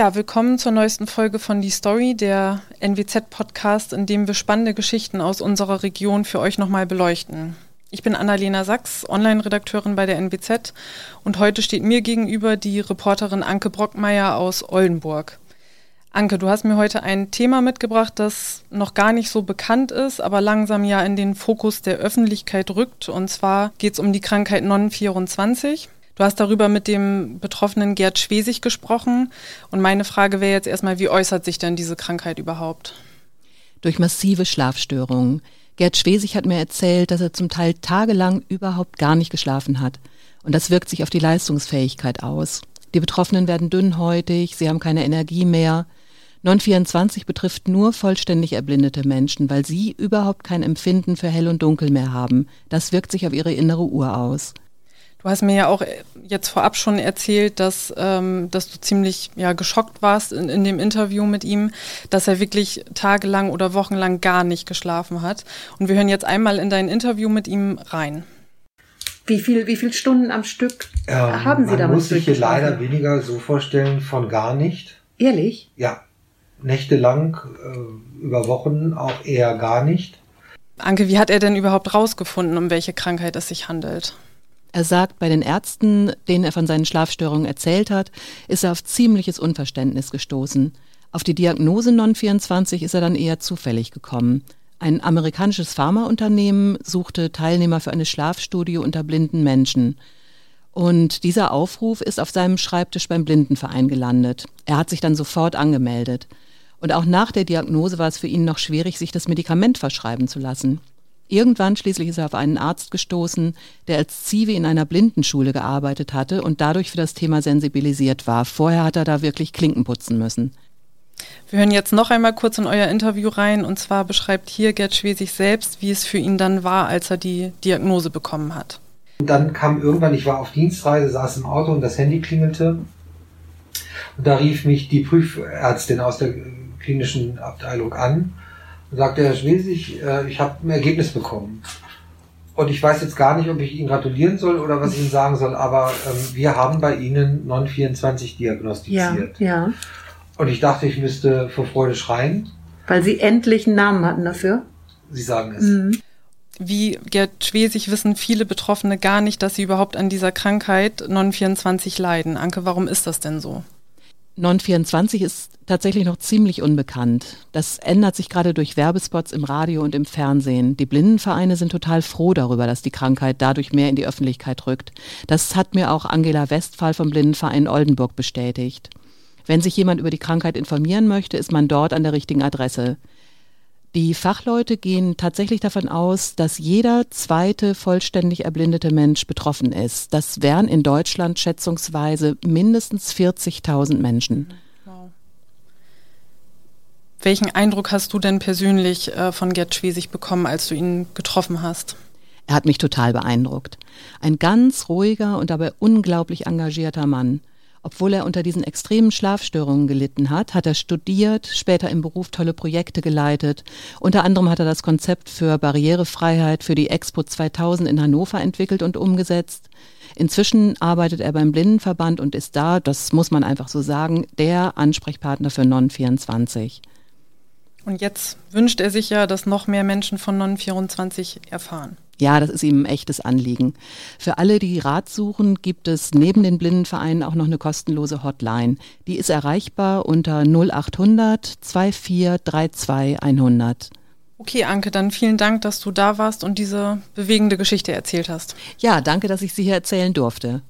Ja, willkommen zur neuesten Folge von Die Story, der NWZ-Podcast, in dem wir spannende Geschichten aus unserer Region für euch nochmal beleuchten. Ich bin Annalena Sachs, Online-Redakteurin bei der NWZ und heute steht mir gegenüber die Reporterin Anke Brockmeier aus Oldenburg. Anke, du hast mir heute ein Thema mitgebracht, das noch gar nicht so bekannt ist, aber langsam ja in den Fokus der Öffentlichkeit rückt. Und zwar geht es um die Krankheit Non-24. Du hast darüber mit dem Betroffenen Gerd Schwesig gesprochen. Und meine Frage wäre jetzt erstmal, wie äußert sich denn diese Krankheit überhaupt? Durch massive Schlafstörungen. Gerd Schwesig hat mir erzählt, dass er zum Teil tagelang überhaupt gar nicht geschlafen hat. Und das wirkt sich auf die Leistungsfähigkeit aus. Die Betroffenen werden dünnhäutig, sie haben keine Energie mehr. 924 betrifft nur vollständig erblindete Menschen, weil sie überhaupt kein Empfinden für hell und dunkel mehr haben. Das wirkt sich auf ihre innere Uhr aus. Du hast mir ja auch jetzt vorab schon erzählt, dass, ähm, dass du ziemlich ja, geschockt warst in, in dem Interview mit ihm, dass er wirklich tagelang oder wochenlang gar nicht geschlafen hat. Und wir hören jetzt einmal in dein Interview mit ihm rein. Wie viel, wie viel Stunden am Stück ähm, haben Sie man damit? Man muss sich hier leider weniger so vorstellen von gar nicht. Ehrlich? Ja. Nächtelang, äh, über Wochen auch eher gar nicht. Anke, wie hat er denn überhaupt rausgefunden, um welche Krankheit es sich handelt? Er sagt, bei den Ärzten, denen er von seinen Schlafstörungen erzählt hat, ist er auf ziemliches Unverständnis gestoßen. Auf die Diagnose Non-24 ist er dann eher zufällig gekommen. Ein amerikanisches Pharmaunternehmen suchte Teilnehmer für eine Schlafstudie unter blinden Menschen. Und dieser Aufruf ist auf seinem Schreibtisch beim Blindenverein gelandet. Er hat sich dann sofort angemeldet. Und auch nach der Diagnose war es für ihn noch schwierig, sich das Medikament verschreiben zu lassen. Irgendwann schließlich ist er auf einen Arzt gestoßen, der als Zivi in einer Blindenschule gearbeitet hatte und dadurch für das Thema sensibilisiert war. Vorher hat er da wirklich Klinken putzen müssen. Wir hören jetzt noch einmal kurz in euer Interview rein und zwar beschreibt hier Gerd Schwesig selbst, wie es für ihn dann war, als er die Diagnose bekommen hat. Und dann kam irgendwann, ich war auf Dienstreise, saß im Auto und das Handy klingelte. Und da rief mich die Prüfärztin aus der klinischen Abteilung an sagte, Herr Schwesig, äh, ich habe ein Ergebnis bekommen. Und ich weiß jetzt gar nicht, ob ich Ihnen gratulieren soll oder was ich Ihnen sagen soll, aber ähm, wir haben bei Ihnen 924 diagnostiziert. Ja, ja. Und ich dachte, ich müsste vor Freude schreien. Weil Sie endlich einen Namen hatten dafür? Sie sagen es. Mhm. Wie Gerd Schwesig wissen viele Betroffene gar nicht, dass sie überhaupt an dieser Krankheit 924 leiden. Anke, warum ist das denn so? 924 ist tatsächlich noch ziemlich unbekannt. Das ändert sich gerade durch Werbespots im Radio und im Fernsehen. Die Blindenvereine sind total froh darüber, dass die Krankheit dadurch mehr in die Öffentlichkeit rückt. Das hat mir auch Angela Westphal vom Blindenverein Oldenburg bestätigt. Wenn sich jemand über die Krankheit informieren möchte, ist man dort an der richtigen Adresse. Die Fachleute gehen tatsächlich davon aus, dass jeder zweite vollständig erblindete Mensch betroffen ist. Das wären in Deutschland schätzungsweise mindestens 40.000 Menschen. Wow. Welchen Eindruck hast du denn persönlich äh, von Gerd Schwesig bekommen, als du ihn getroffen hast? Er hat mich total beeindruckt. Ein ganz ruhiger und dabei unglaublich engagierter Mann. Obwohl er unter diesen extremen Schlafstörungen gelitten hat, hat er studiert, später im Beruf tolle Projekte geleitet. Unter anderem hat er das Konzept für Barrierefreiheit für die Expo 2000 in Hannover entwickelt und umgesetzt. Inzwischen arbeitet er beim Blindenverband und ist da, das muss man einfach so sagen, der Ansprechpartner für Non24. Und jetzt wünscht er sich ja, dass noch mehr Menschen von Non24 erfahren. Ja, das ist ihm ein echtes Anliegen. Für alle, die Rat suchen, gibt es neben den Blindenvereinen auch noch eine kostenlose Hotline. Die ist erreichbar unter 0800 2432 100. Okay, Anke, dann vielen Dank, dass du da warst und diese bewegende Geschichte erzählt hast. Ja, danke, dass ich sie hier erzählen durfte.